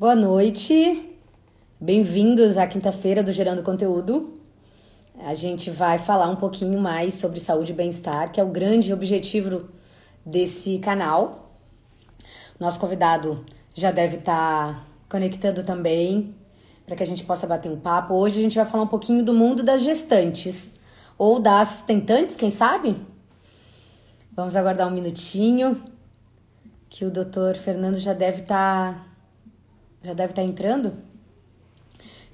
Boa noite, bem-vindos à quinta-feira do Gerando Conteúdo. A gente vai falar um pouquinho mais sobre saúde e bem-estar, que é o grande objetivo desse canal. Nosso convidado já deve estar conectando também para que a gente possa bater um papo. Hoje a gente vai falar um pouquinho do mundo das gestantes ou das tentantes, quem sabe? Vamos aguardar um minutinho que o doutor Fernando já deve estar já deve estar entrando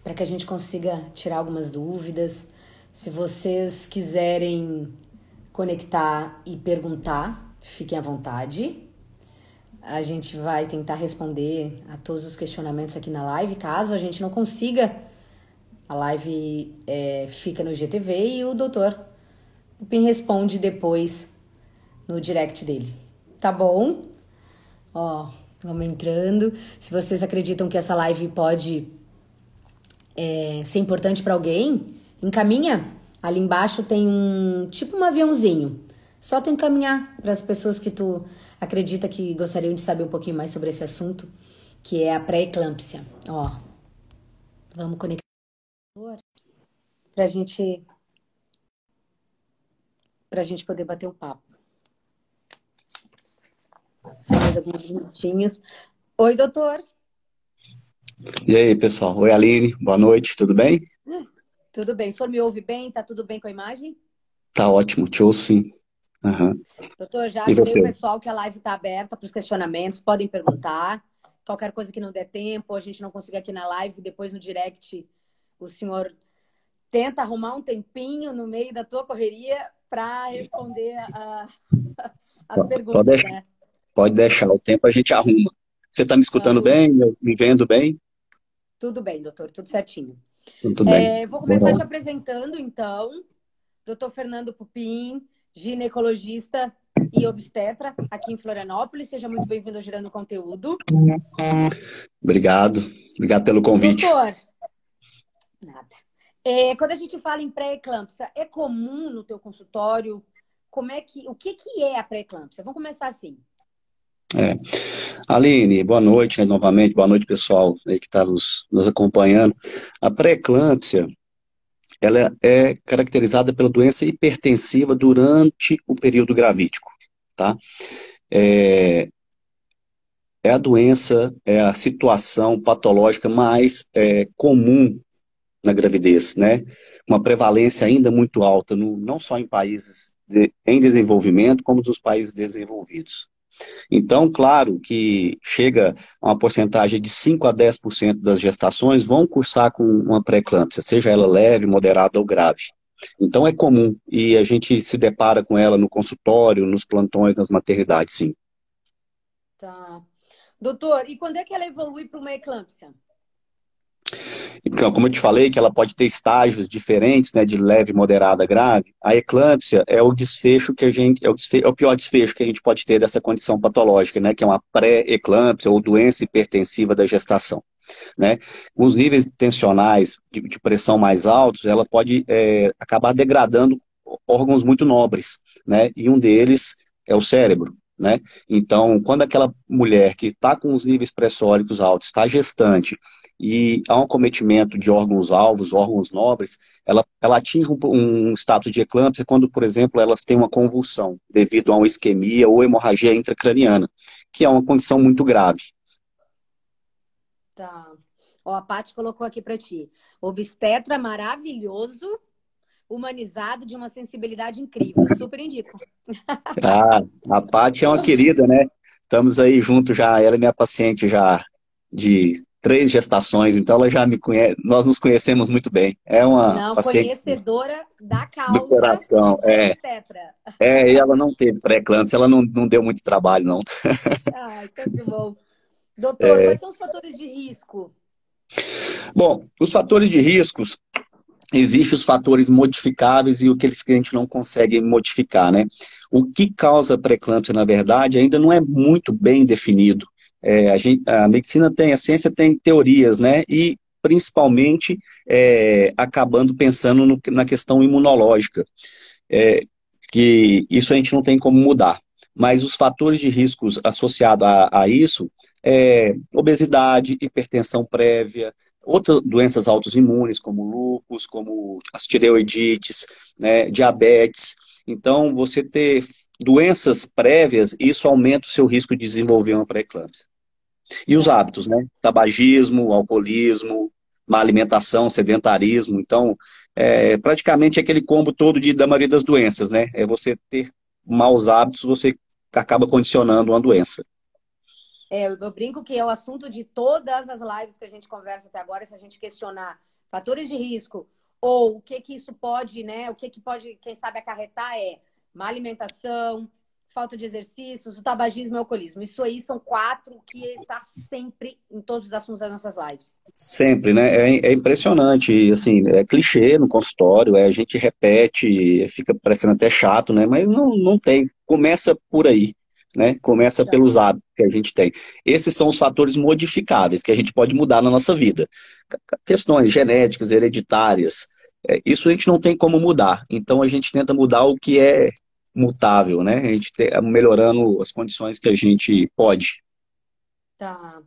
para que a gente consiga tirar algumas dúvidas. Se vocês quiserem conectar e perguntar, fiquem à vontade. A gente vai tentar responder a todos os questionamentos aqui na live. Caso a gente não consiga, a live é, fica no GTV e o doutor Pupim responde depois no direct dele. Tá bom? Ó, vamos entrando. Se vocês acreditam que essa live pode é, ser importante para alguém, encaminha. Ali embaixo tem um tipo um aviãozinho. Só tu encaminhar para as pessoas que tu acredita que gostariam de saber um pouquinho mais sobre esse assunto, que é a pré-eclâmpsia. Ó, vamos conectar para gente para gente poder bater um papo. Só mais alguns minutinhos. Oi, doutor. E aí, pessoal? Oi, Aline. Boa noite, tudo bem? Tudo bem. O senhor me ouve bem? Tá tudo bem com a imagem? Tá ótimo, te ouço sim. Uhum. Doutor, já avisei o pessoal que a live está aberta para os questionamentos, podem perguntar. Qualquer coisa que não der tempo, a gente não conseguir aqui na live, depois no direct, o senhor tenta arrumar um tempinho no meio da tua correria para responder a, as perguntas, pode deixar, né? Pode deixar, o tempo a gente arruma. Você está me escutando então, bem, me vendo bem? Tudo bem, doutor, tudo certinho. Tudo é, bem. Vou começar te apresentando, então. Doutor Fernando Pupim, ginecologista e obstetra aqui em Florianópolis. Seja muito bem-vindo ao Gerando Conteúdo. Obrigado. Obrigado pelo convite. Doutor, nada. É, quando a gente fala em pré-eclâmpsia, é comum no teu consultório? Como é que, o que, que é a pré-eclâmpsia? Vamos começar assim. É. Aline, boa noite né, novamente, boa noite pessoal aí que está nos, nos acompanhando. A pré-eclâmpsia, ela é caracterizada pela doença hipertensiva durante o período gravídico, tá? É, é a doença, é a situação patológica mais é, comum na gravidez, né? Uma prevalência ainda muito alta, no, não só em países de, em desenvolvimento, como nos países desenvolvidos. Então, claro que chega a uma porcentagem de 5 a 10% das gestações vão cursar com uma pré-eclâmpsia, seja ela leve, moderada ou grave. Então é comum e a gente se depara com ela no consultório, nos plantões, nas maternidades, sim. Tá. Doutor, e quando é que ela evolui para uma eclâmpsia? Como eu te falei, que ela pode ter estágios diferentes, né, de leve, moderada, grave. A eclâmpsia é o desfecho que a gente é o, desfecho, é o pior desfecho que a gente pode ter dessa condição patológica, né, que é uma pré-eclâmpsia ou doença hipertensiva da gestação. Né? Com os níveis tensionais de, de pressão mais altos, ela pode é, acabar degradando órgãos muito nobres, né? E um deles é o cérebro. Né? Então, quando aquela mulher que está com os níveis pressóricos altos, está gestante e há um acometimento de órgãos-alvos, órgãos nobres, ela, ela atinge um, um, status de eclâmpsia quando, por exemplo, ela tem uma convulsão devido a uma isquemia ou hemorragia intracraniana, que é uma condição muito grave. Tá. Ó, a Paty colocou aqui para ti. Obstetra maravilhoso, humanizado, de uma sensibilidade incrível. Super indico. Ah, a Paty é uma querida, né? Estamos aí juntos já, ela é minha paciente já de três gestações, então ela já me conhece, nós nos conhecemos muito bem. É uma não, conhecedora da causa do coração, é. É, e ela não teve pré-eclâmpsia, ela não, não deu muito trabalho, não. Ah, então que bom. Doutor, é... quais são os fatores de risco? Bom, os fatores de riscos, existem os fatores modificáveis e aqueles que a gente não consegue modificar, né? O que causa pré-eclâmpsia, na verdade, ainda não é muito bem definido. É, a, gente, a, medicina tem, a ciência tem teorias, né? E principalmente é, acabando pensando no, na questão imunológica, é, que isso a gente não tem como mudar. Mas os fatores de riscos associados a, a isso é, obesidade, hipertensão prévia, outras doenças autoimunes, como lúpus, como as tireoidites, né, diabetes. Então, você ter doenças prévias, isso aumenta o seu risco de desenvolver uma pré-eclâmpsia. E os hábitos, né? Tabagismo, alcoolismo, má alimentação, sedentarismo. Então, é praticamente aquele combo todo de, da maioria das doenças, né? É você ter maus hábitos, você acaba condicionando uma doença. É, eu brinco que é o assunto de todas as lives que a gente conversa até agora, se a gente questionar fatores de risco ou o que que isso pode, né? O que que pode, quem sabe, acarretar é má alimentação, falta de exercícios, o tabagismo e o alcoolismo. Isso aí são quatro que está sempre em todos os assuntos das nossas lives. Sempre, né? É, é impressionante, assim, é clichê no consultório, é, a gente repete, fica parecendo até chato, né? Mas não, não tem. Começa por aí. Né? Começa tá. pelos hábitos que a gente tem. Esses são os fatores modificáveis que a gente pode mudar na nossa vida. Questões genéticas, hereditárias, é, isso a gente não tem como mudar. Então a gente tenta mudar o que é mutável, né? A gente ter, melhorando as condições que a gente pode. Tá.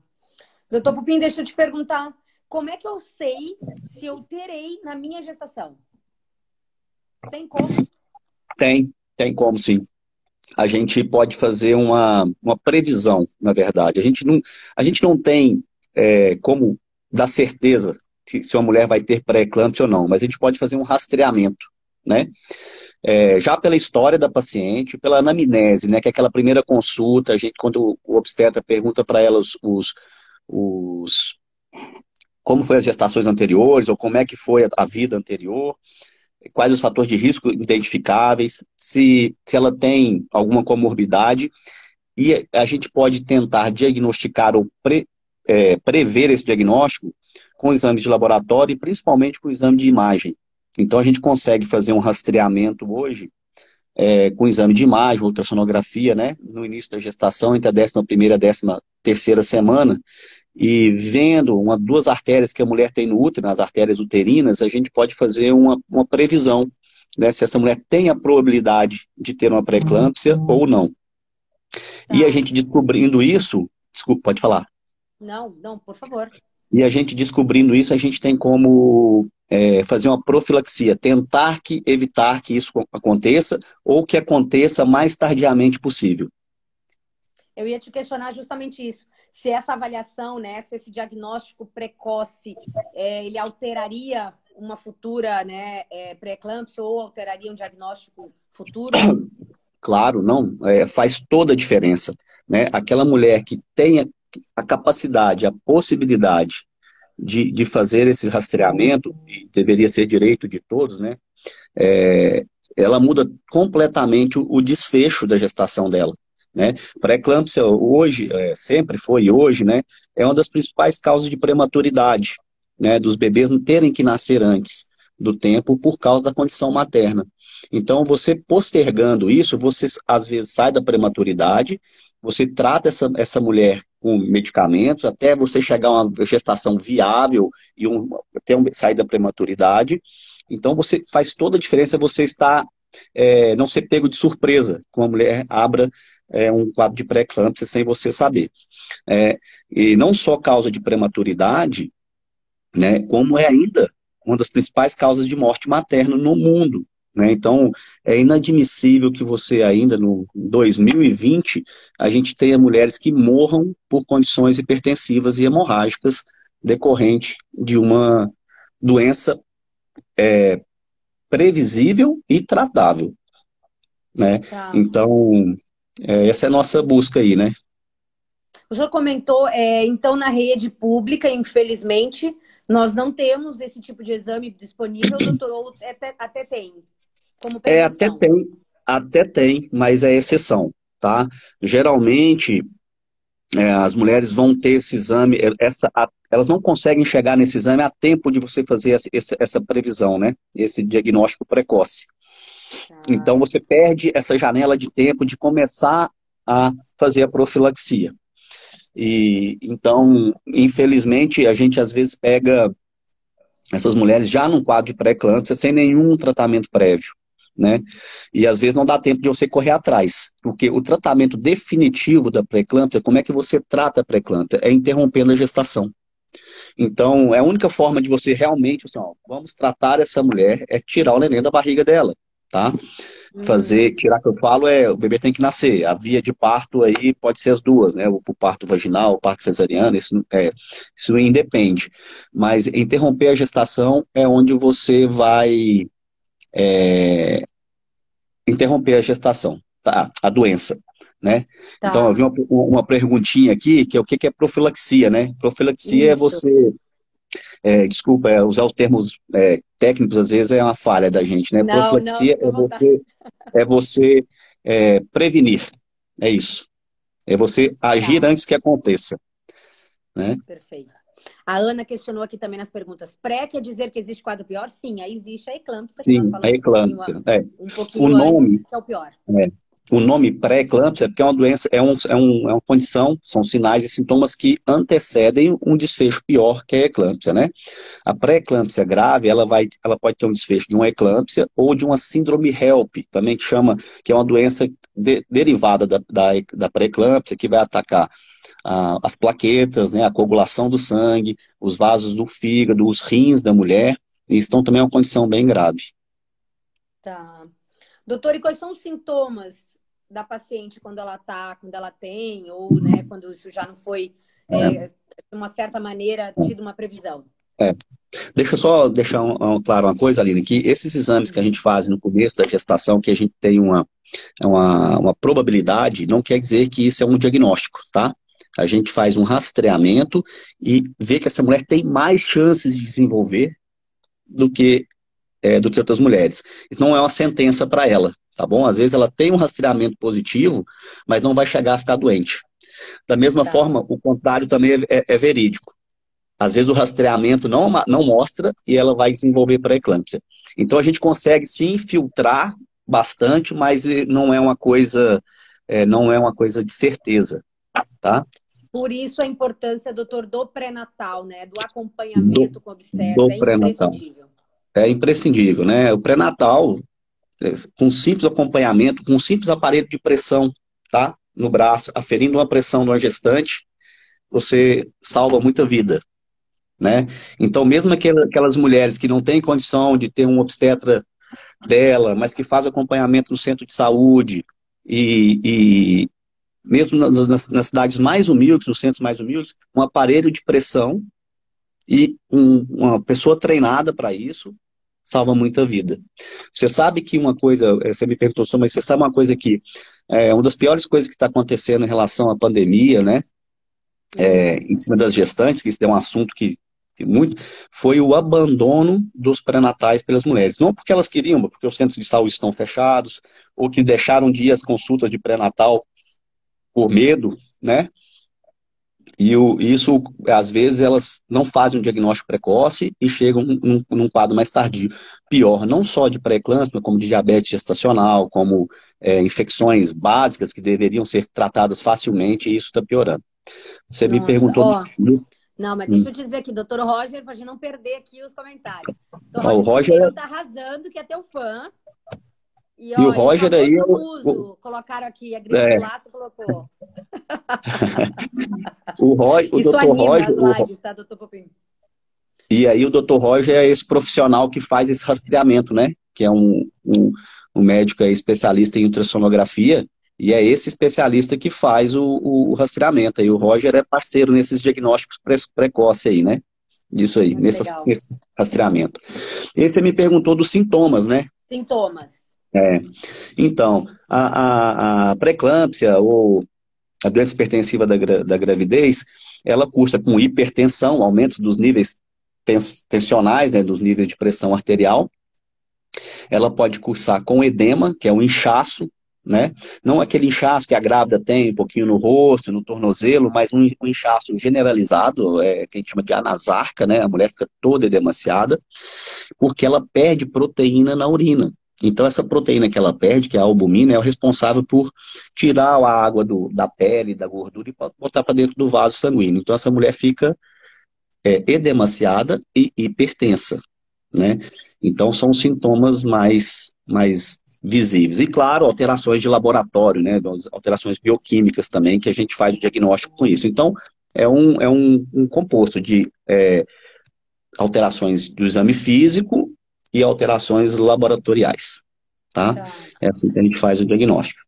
Doutor Pupim, deixa eu te perguntar. Como é que eu sei se eu terei na minha gestação? Tem como? Tem, tem como sim. A gente pode fazer uma, uma previsão, na verdade. A gente não, a gente não tem é, como dar certeza se uma mulher vai ter pré-eclâmpsia ou não, mas a gente pode fazer um rastreamento, né? é, já pela história da paciente, pela anamnese, né, que é aquela primeira consulta, a gente, quando o obstetra pergunta para ela os, os, os, como foi as gestações anteriores, ou como é que foi a, a vida anterior, quais os fatores de risco identificáveis, se, se ela tem alguma comorbidade, e a gente pode tentar diagnosticar ou pre, é, prever esse diagnóstico com exames de laboratório e principalmente com exame de imagem. Então a gente consegue fazer um rastreamento hoje é, com exame de imagem, ultrassonografia, né, no início da gestação, entre a 11 primeira e a 13 terceira semana, e vendo uma, duas artérias que a mulher tem no útero, as artérias uterinas, a gente pode fazer uma, uma previsão, né, se essa mulher tem a probabilidade de ter uma pré-eclâmpsia uhum. ou não. Tá. E a gente descobrindo isso, desculpa, pode falar. Não, não, por favor. E a gente descobrindo isso, a gente tem como é, fazer uma profilaxia, tentar que evitar que isso aconteça ou que aconteça mais tardiamente possível. Eu ia te questionar justamente isso. Se essa avaliação, né, se esse diagnóstico precoce, é, ele alteraria uma futura né, é, pré-eclâmpsia ou alteraria um diagnóstico futuro? Claro, não. É, faz toda a diferença. Né? Aquela mulher que tenha a capacidade, a possibilidade de, de fazer esse rastreamento, e deveria ser direito de todos, né? É, ela muda completamente o, o, desfecho da gestação dela. Né? Pré-eclâmpsia hoje, é, sempre foi e hoje, né, é uma das principais causas de prematuridade, né, dos bebês terem que nascer antes do tempo por causa da condição materna. Então, você postergando isso, você às vezes sai da prematuridade, você trata essa, essa mulher com medicamentos até você chegar a uma gestação viável e um, até um, sair da prematuridade. Então, você faz toda a diferença você estar, é, não ser pego de surpresa com a mulher abra é, um quadro de pré-eclâmpsia sem você saber. É, e não só causa de prematuridade, né, como é ainda uma das principais causas de morte materna no mundo. Né? Então, é inadmissível que você ainda no 2020 a gente tenha mulheres que morram por condições hipertensivas e hemorrágicas decorrente de uma doença é, previsível e tratável. Né? Tá. Então, é, essa é a nossa busca aí, né? O senhor comentou, é, então, na rede pública, infelizmente, nós não temos esse tipo de exame disponível, doutor, até, até tem. Como é, até tem, até tem, mas é exceção, tá? Geralmente, é, as mulheres vão ter esse exame, essa, a, elas não conseguem chegar nesse exame a tempo de você fazer essa, essa, essa previsão, né? Esse diagnóstico precoce. Tá. Então, você perde essa janela de tempo de começar a fazer a profilaxia. E então, infelizmente, a gente às vezes pega essas mulheres já num quadro de pré-eclâmpsia sem nenhum tratamento prévio né? E às vezes não dá tempo de você correr atrás, porque o tratamento definitivo da pré-eclâmpsia, como é que você trata a pré-eclâmpsia? É interrompendo a gestação. Então, é a única forma de você realmente, assim, ó, vamos tratar essa mulher, é tirar o neném da barriga dela, tá? Fazer, tirar que eu falo é, o bebê tem que nascer. A via de parto aí pode ser as duas, né? O, o parto vaginal, o parto cesariano, isso, é, isso independe. Mas interromper a gestação é onde você vai é, interromper a gestação, tá? a doença. Né? Tá. Então, eu vi uma, uma, perguntinha aqui, que é o que é profilaxia, né? Profilaxia é Isso. é você é, desculpa, é, usar os termos é, técnicos às vezes é uma falha da gente, né? Não, Profilaxia não, é, você, é você é, prevenir, é isso. É você agir tá. antes que aconteça. Né? Perfeito. A Ana questionou aqui também nas perguntas. Pré quer dizer que existe quadro pior? Sim, aí existe a eclâmpsia. Sim, a eclâmpsia. Um, é. um pouquinho o nome, antes, que é o pior. É o nome pré-eclâmpsia é porque é uma doença, é, um, é, um, é uma condição, são sinais e sintomas que antecedem um desfecho pior que a eclâmpsia, né? A pré-eclâmpsia grave, ela, vai, ela pode ter um desfecho de uma eclâmpsia ou de uma síndrome HELP, também que chama, que é uma doença de, derivada da, da, da pré-eclâmpsia, que vai atacar ah, as plaquetas, né, a coagulação do sangue, os vasos do fígado, os rins da mulher, e então também é uma condição bem grave. Tá. Doutor, e quais são os sintomas da paciente quando ela tá, quando ela tem, ou né, quando isso já não foi, é, é. de uma certa maneira, tido uma previsão. É. Deixa eu só deixar um, um, claro uma coisa, Aline, que esses exames que a gente faz no começo da gestação, que a gente tem uma, uma, uma probabilidade, não quer dizer que isso é um diagnóstico, tá? A gente faz um rastreamento e vê que essa mulher tem mais chances de desenvolver do que, é, do que outras mulheres. Isso não é uma sentença para ela, tá bom? Às vezes ela tem um rastreamento positivo, mas não vai chegar a ficar doente. Da mesma tá. forma, o contrário também é, é, é, verídico. Às vezes o rastreamento não, não mostra e ela vai desenvolver pré-eclâmpsia. Então a gente consegue sim filtrar bastante, mas não é uma coisa, é, não é uma coisa de certeza, tá? Por isso a importância, doutor, do pré-natal, né? Do acompanhamento do, com obstetra. Do é imprescindível. É imprescindível, né? O pré-natal, com simples acompanhamento, com simples aparelho de pressão, tá? No braço, aferindo uma pressão de uma gestante, você salva muita vida, né? Então, mesmo aquelas mulheres que não têm condição de ter um obstetra dela, mas que faz acompanhamento no centro de saúde e, e mesmo nas, nas, cidades mais humildes, nos centros mais humildes, um aparelho de pressão e um, uma pessoa treinada para isso salva muita vida. Você sabe que uma coisa, eh, você me perguntou mas você sabe uma coisa que é uma das piores coisas que está acontecendo em relação à pandemia, né? É, em cima das gestantes, que isso é um assunto que, que muito, foi o abandono dos pré-natais pelas mulheres. Não porque elas queriam, porque os centros de saúde estão fechados, ou que deixaram dias consultas de pré-natal por medo, né? E o, isso, às vezes, elas não fazem um diagnóstico precoce e chegam num, num quadro mais tardio. Pior, não só de pré-eclâmpsia, como de diabetes gestacional, como é, infecções básicas que deveriam ser tratadas facilmente, e isso está piorando. Você Nossa, me perguntou... Ó, não, mas deixa hum. eu dizer aqui, doutor Roger, para a gente não perder aqui os comentários. Doutor o Roger está arrasando, que é teu fã. E, ó, e o Roger aí. Uso, colocaram aqui, a Gris é. Laço colocou. o, Roy, o Isso Dr. Roger. Lives, tá, doutor Popinho? E aí o Dr. Roger é esse profissional que faz esse rastreamento, né? Que é um, um, um médico especialista em ultrassonografia. E é esse especialista que faz o, o, rastreamento. E o Roger é parceiro nesses diagnósticos pre precoces aí, né? Isso aí, nesse, nesse rastreamento. E você me perguntou dos sintomas, né? Sintomas. É. Então, a, a, a ou a doença hipertensiva da, da gravidez, ela cursa com hipertensão, aumento dos níveis tens, tensionais, né, dos níveis de pressão arterial. Ela pode cursar com edema, que é o inchaço, né? Não aquele inchaço que a grávida tem um pouquinho no rosto, no tornozelo, mas um, um inchaço generalizado, é, que a gente chama de anasarca, né? A mulher fica toda edemaciada, porque ela perde proteína na urina. Então, essa proteína que ela perde, que é a albumina, é o responsável por tirar a água do, da pele, da gordura e botar para dentro do vaso sanguíneo. Então, essa mulher fica é, edemaciada e hipertensa, né? Então, são sintomas mais, mais visíveis. E, claro, alterações de laboratório, né? Alterações bioquímicas também, que a gente faz o diagnóstico com isso. Então, é um, é um, um composto de é, alterações do exame físico e alterações laboratoriais. Tá? tá? É assim que a gente faz o diagnóstico.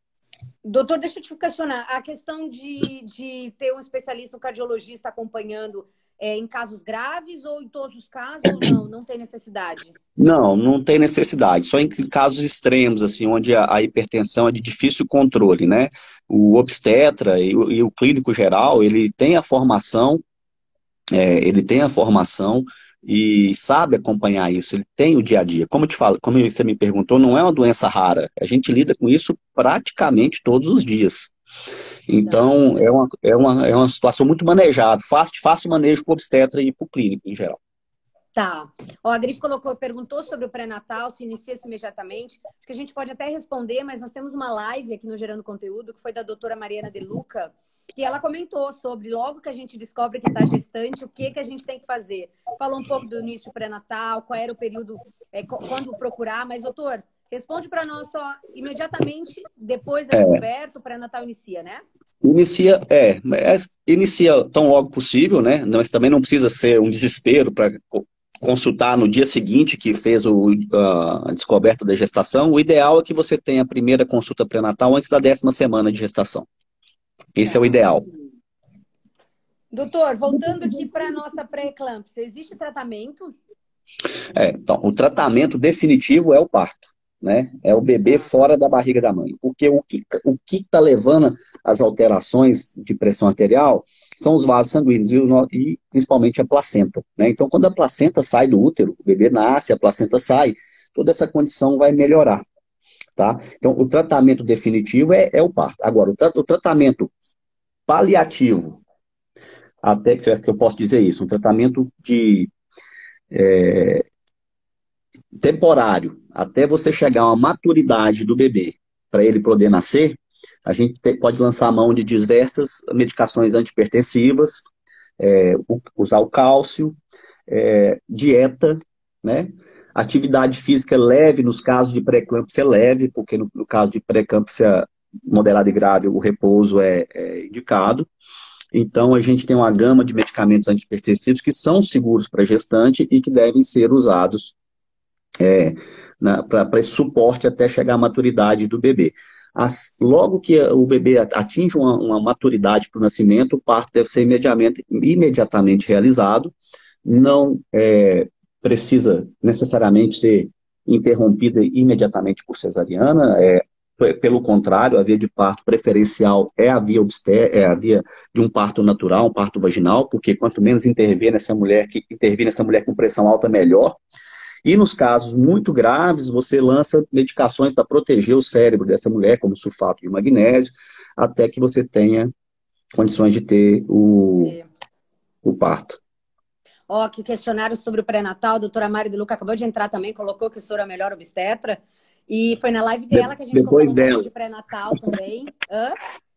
Doutor, deixa eu te questionar. A questão de, de ter um especialista, um cardiologista acompanhando é, em casos graves ou em todos os casos não? Não tem necessidade? Não, não tem necessidade. Só em casos extremos, assim, onde a, a hipertensão é de difícil controle, né? O obstetra e o, e o clínico geral, ele tem a formação, é, ele tem a formação e sabe acompanhar isso, ele tem o dia a dia. Como eu te falo, como você me perguntou, não é uma doença rara. A gente lida com isso praticamente todos os dias. Então, é uma, é uma, é uma situação muito manejável, fácil, fácil manejo para o obstetra e para o clínico em geral. Tá. Ó, a Grif colocou, perguntou sobre o pré-natal, se inicia-se imediatamente. Acho que a gente pode até responder, mas nós temos uma live aqui no Gerando Conteúdo, que foi da doutora Mariana De Luca, e ela comentou sobre logo que a gente descobre que está gestante, o que, que a gente tem que fazer. Falou um pouco do início pré-natal, qual era o período, é, quando procurar, mas, doutor, Responde para nós só imediatamente depois da é. descoberta, o pré-natal inicia, né? Inicia, é, inicia tão logo possível, né? Mas também não precisa ser um desespero para consultar no dia seguinte que fez o, a descoberta da gestação. O ideal é que você tenha a primeira consulta pré-natal antes da décima semana de gestação. Esse é, o ideal. Doutor, voltando aqui para a nossa pré-eclâmpsia, existe tratamento? É, então, o tratamento definitivo é o parto né? É o bebê fora da barriga da mãe. Porque o que o está levando as alterações de pressão arterial são os vasos sanguíneos e, o, e principalmente a placenta. Né? Então, quando a placenta sai do útero, o bebê nasce, a placenta sai, toda essa condição vai melhorar. Tá? Então, o tratamento definitivo é, é o parto. Agora, o, tra o tratamento paliativo, até que eu posso dizer isso, um tratamento de é, temporário, até você chegar a uma maturidade do bebê, para ele poder nascer, a gente pode lançar a mão de diversas medicações antipertensivas, é, usar o cálcio, é, dieta, né? Atividade física leve, nos casos de pré-eclâmpsia leve, porque no, no, caso de pré-eclâmpsia moderada e grave, o repouso é, é indicado. Então, a gente tem uma gama de medicamentos antipertensivos que são seguros para gestante e que devem ser usados é, para esse suporte até chegar à maturidade do bebê. As, logo que o bebê atinge uma, uma maturidade para o nascimento, o parto deve ser imediatamente, imediatamente realizado, não é, precisa necessariamente ser interrompida imediatamente por cesariana, é, pelo contrário, a via de parto preferencial é a via obsté é a via de um parto natural, um parto vaginal, porque quanto menos intervir nessa mulher, que intervir nessa mulher com pressão alta, melhor. E nos casos muito graves, você lança medicações para proteger o cérebro dessa mulher, como sulfato de magnésio, até que você tenha condições de ter o, é. o parto. Ó, oh, que questionário sobre o pré-natal, a doutora Mari de Luca acabou de entrar também, colocou que o senhor é a melhor obstetra. E foi na live dela que a gente depois dela. Um de pré-natal também. Hã?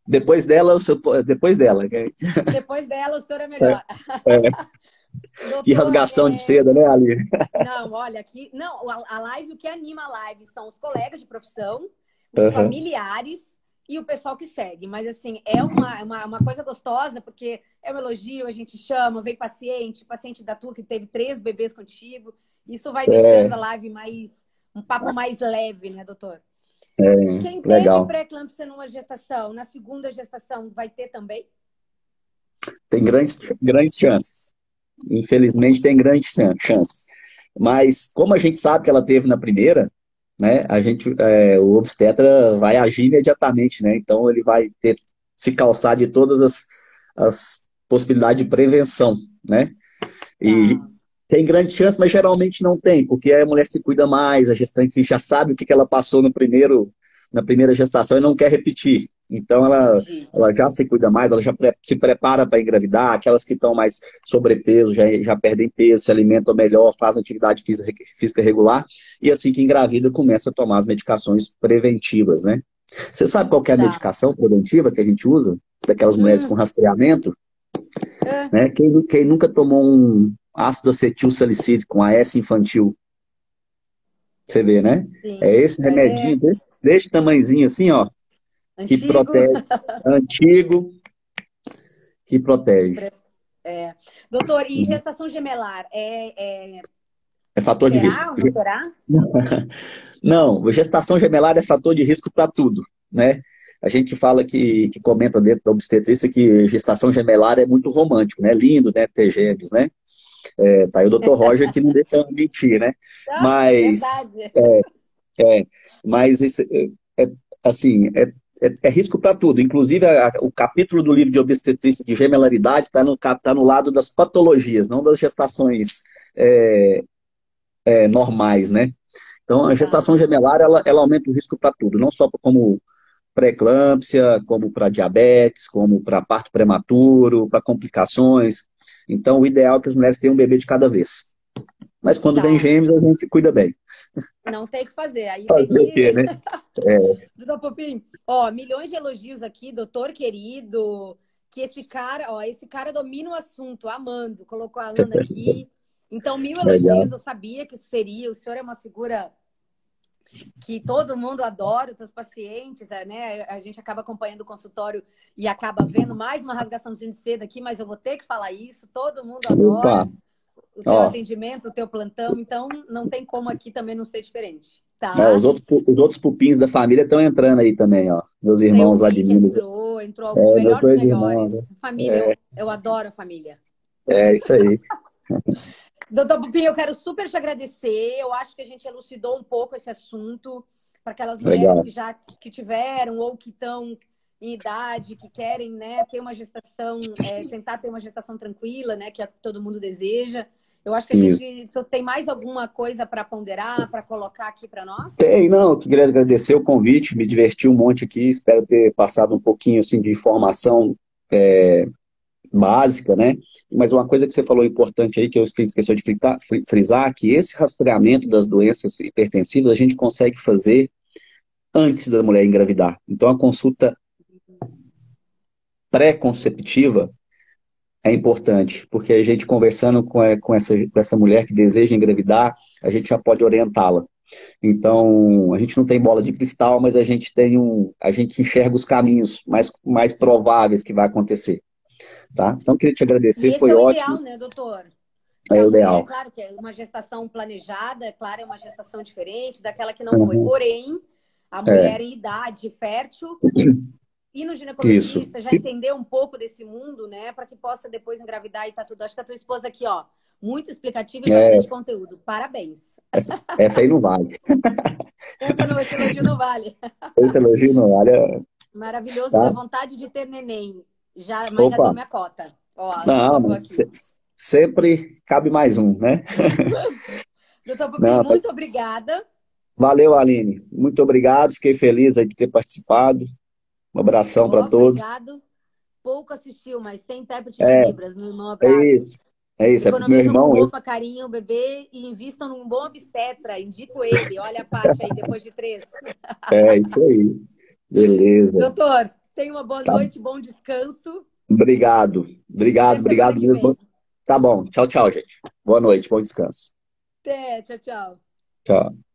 Depois dela, depois dela. Depois dela, o senhor é melhor. É, é. Que rasgação é... de seda, né, Ali? Não, olha, aqui. Não, a live, o que anima a live são os colegas de profissão, os uhum. familiares e o pessoal que segue. Mas, assim, é uma, uma, uma, coisa gostosa, porque é um elogio, a gente chama, vem paciente, paciente da tua que teve três bebês contigo. Isso vai é. deixando é. a live mais. Um papo mais leve, né, doutor? É, Quem teve pré-eclâmpsia numa gestação, na segunda gestação, vai ter também? Tem grandes, grandes chances. Infelizmente tem grandes chances. Mas como a gente sabe que ela teve na primeira, né, a gente, é, o obstetra vai agir imediatamente, né? Então ele vai ter se calçar de todas as, as possibilidades de prevenção, né? E ah. Tem grande chance, mas geralmente não tem, porque a mulher se cuida mais, a gestante já sabe o que, que ela passou no primeiro, na primeira gestação e não quer repetir. Então ela, ela já se cuida mais, ela já pre se prepara para engravidar, aquelas que estão mais sobrepeso já, já perdem peso, se alimentam melhor, fazem atividade física, física regular, e assim que engravida começa a tomar as medicações preventivas, né? Você sabe qual é a tá. medicação preventiva que a gente usa? Daquelas mulheres hum. com rastreamento? É. Né? Quem, quem nunca tomou um ácido acetil salicílico, um AS infantil? Você vê, né? Sim. É esse remedinho é... Desse, desse tamanhozinho assim, ó. Antigo. Que protege. antigo. Que protege. É. Doutor, e uhum. gestação gemelar é, é... é fator de risco. Não, gestação gemelar é fator de risco para tudo, né? A gente fala que, que comenta dentro da obstetrícia que gestação gemelar é muito romântico, né? Lindo, né? Ter gêmeos, né? É, tá aí o doutor Roger que não deixa mentir, né? Não, mas, é, é, mas esse, é, é assim, é, é, é risco para tudo. Inclusive, a, o capítulo do livro de obstetrícia de gemelaridade está no, tá no lado das patologias, não das gestações é, é, normais, né? Então, a gestação gemelar, ela, ela aumenta o risco para tudo, não só como pré-eclâmpsia, como para diabetes, como para parto prematuro, para complicações. Então, o ideal é que as mulheres tenham um bebê de cada vez. Mas quando tá. vem gêmeos, a gente cuida bem. Não tem o que fazer. Aí fazer tem que... o quê, né? É. Doutor Popim, ó, milhões de elogios aqui, doutor querido, que esse cara, ó, esse cara domina o assunto, amando, colocou a Ana aqui. Então, mil elogios, Legal. eu sabia que isso seria. O senhor é uma figura que todo mundo adora, os seus pacientes, é, né? A gente acaba acompanhando o consultório e acaba vendo mais uma rasgaçãozinha de seda aqui, mas eu vou ter que falar isso. Todo mundo adora. Opa o teu atendimento, o teu plantão, então não tem como aqui também não ser diferente. Tá? É, os, outros, os outros pupins da família estão entrando aí também, ó. Meus irmãos lá de Minas. Entrou, entrou alguns é, melhores dois melhores. Irmãos, né? Família, é. eu, eu adoro a família. É, isso aí. Doutor Pupim, eu quero super te agradecer. Eu acho que a gente elucidou um pouco esse assunto para aquelas mulheres Legal. que já que tiveram ou que estão em idade, que querem né, ter uma gestação, é, tentar ter uma gestação tranquila, né, que é todo mundo deseja. Eu acho que a Isso. gente tem mais alguma coisa para ponderar, para colocar aqui para nós? Tem, não. Eu queria agradecer o convite, me diverti um monte aqui. Espero ter passado um pouquinho assim de informação é, básica, né? Mas uma coisa que você falou importante aí, que eu esqueci de frisar, que esse rastreamento das doenças hipertensivas a gente consegue fazer antes da mulher engravidar. Então, a consulta pré-conceptiva é importante, porque a gente conversando com, é, com, essa, com essa mulher que deseja engravidar, a gente já pode orientá-la. Então, a gente não tem bola de cristal, mas a gente tem um, a gente enxerga os caminhos mais, mais prováveis que vai acontecer. Tá? Então, queria te agradecer, foi é o ótimo. ideal, né, doutor? É o ideal. É claro que é uma gestação planejada, é claro, é uma gestação diferente daquela que não uhum. foi. Porém, a mulher é. em idade fértil ir no ginecologista, Isso. já entender um pouco desse mundo, né? Para que possa depois engravidar e tá tudo. Acho que a tua esposa aqui, ó, muito explicativa e é. bastante conteúdo. Parabéns. Essa, essa, aí não vale. essa não, esse elogio não vale. Esse elogio não vale. É. Maravilhoso, tá? vontade de ter neném. Já, mas Opa. já deu minha cota. Ó, não, mas se, sempre cabe mais um, né? Doutor Pupi, não, muito obrigada. Valeu, Aline. Muito obrigado. Fiquei feliz de ter participado. Um abração para todos. Obrigado. Pouco assistiu, mas sem intérprete de é, Libras, meu irmão. Abraço. É isso. É isso, é pro meu irmão. Um esse... carinho, bebê e invistam num bom obstetra. Indico ele. Olha a parte aí, depois de três. É, isso aí. Beleza. Doutor, tenha uma boa tá. noite, bom descanso. Obrigado. Obrigado, obrigado mesmo. Tá bom. Tchau, tchau, gente. Boa noite, bom descanso. Até, tchau, tchau. Tchau.